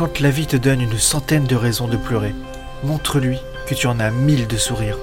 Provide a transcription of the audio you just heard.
Quand la vie te donne une centaine de raisons de pleurer, montre-lui que tu en as mille de sourires.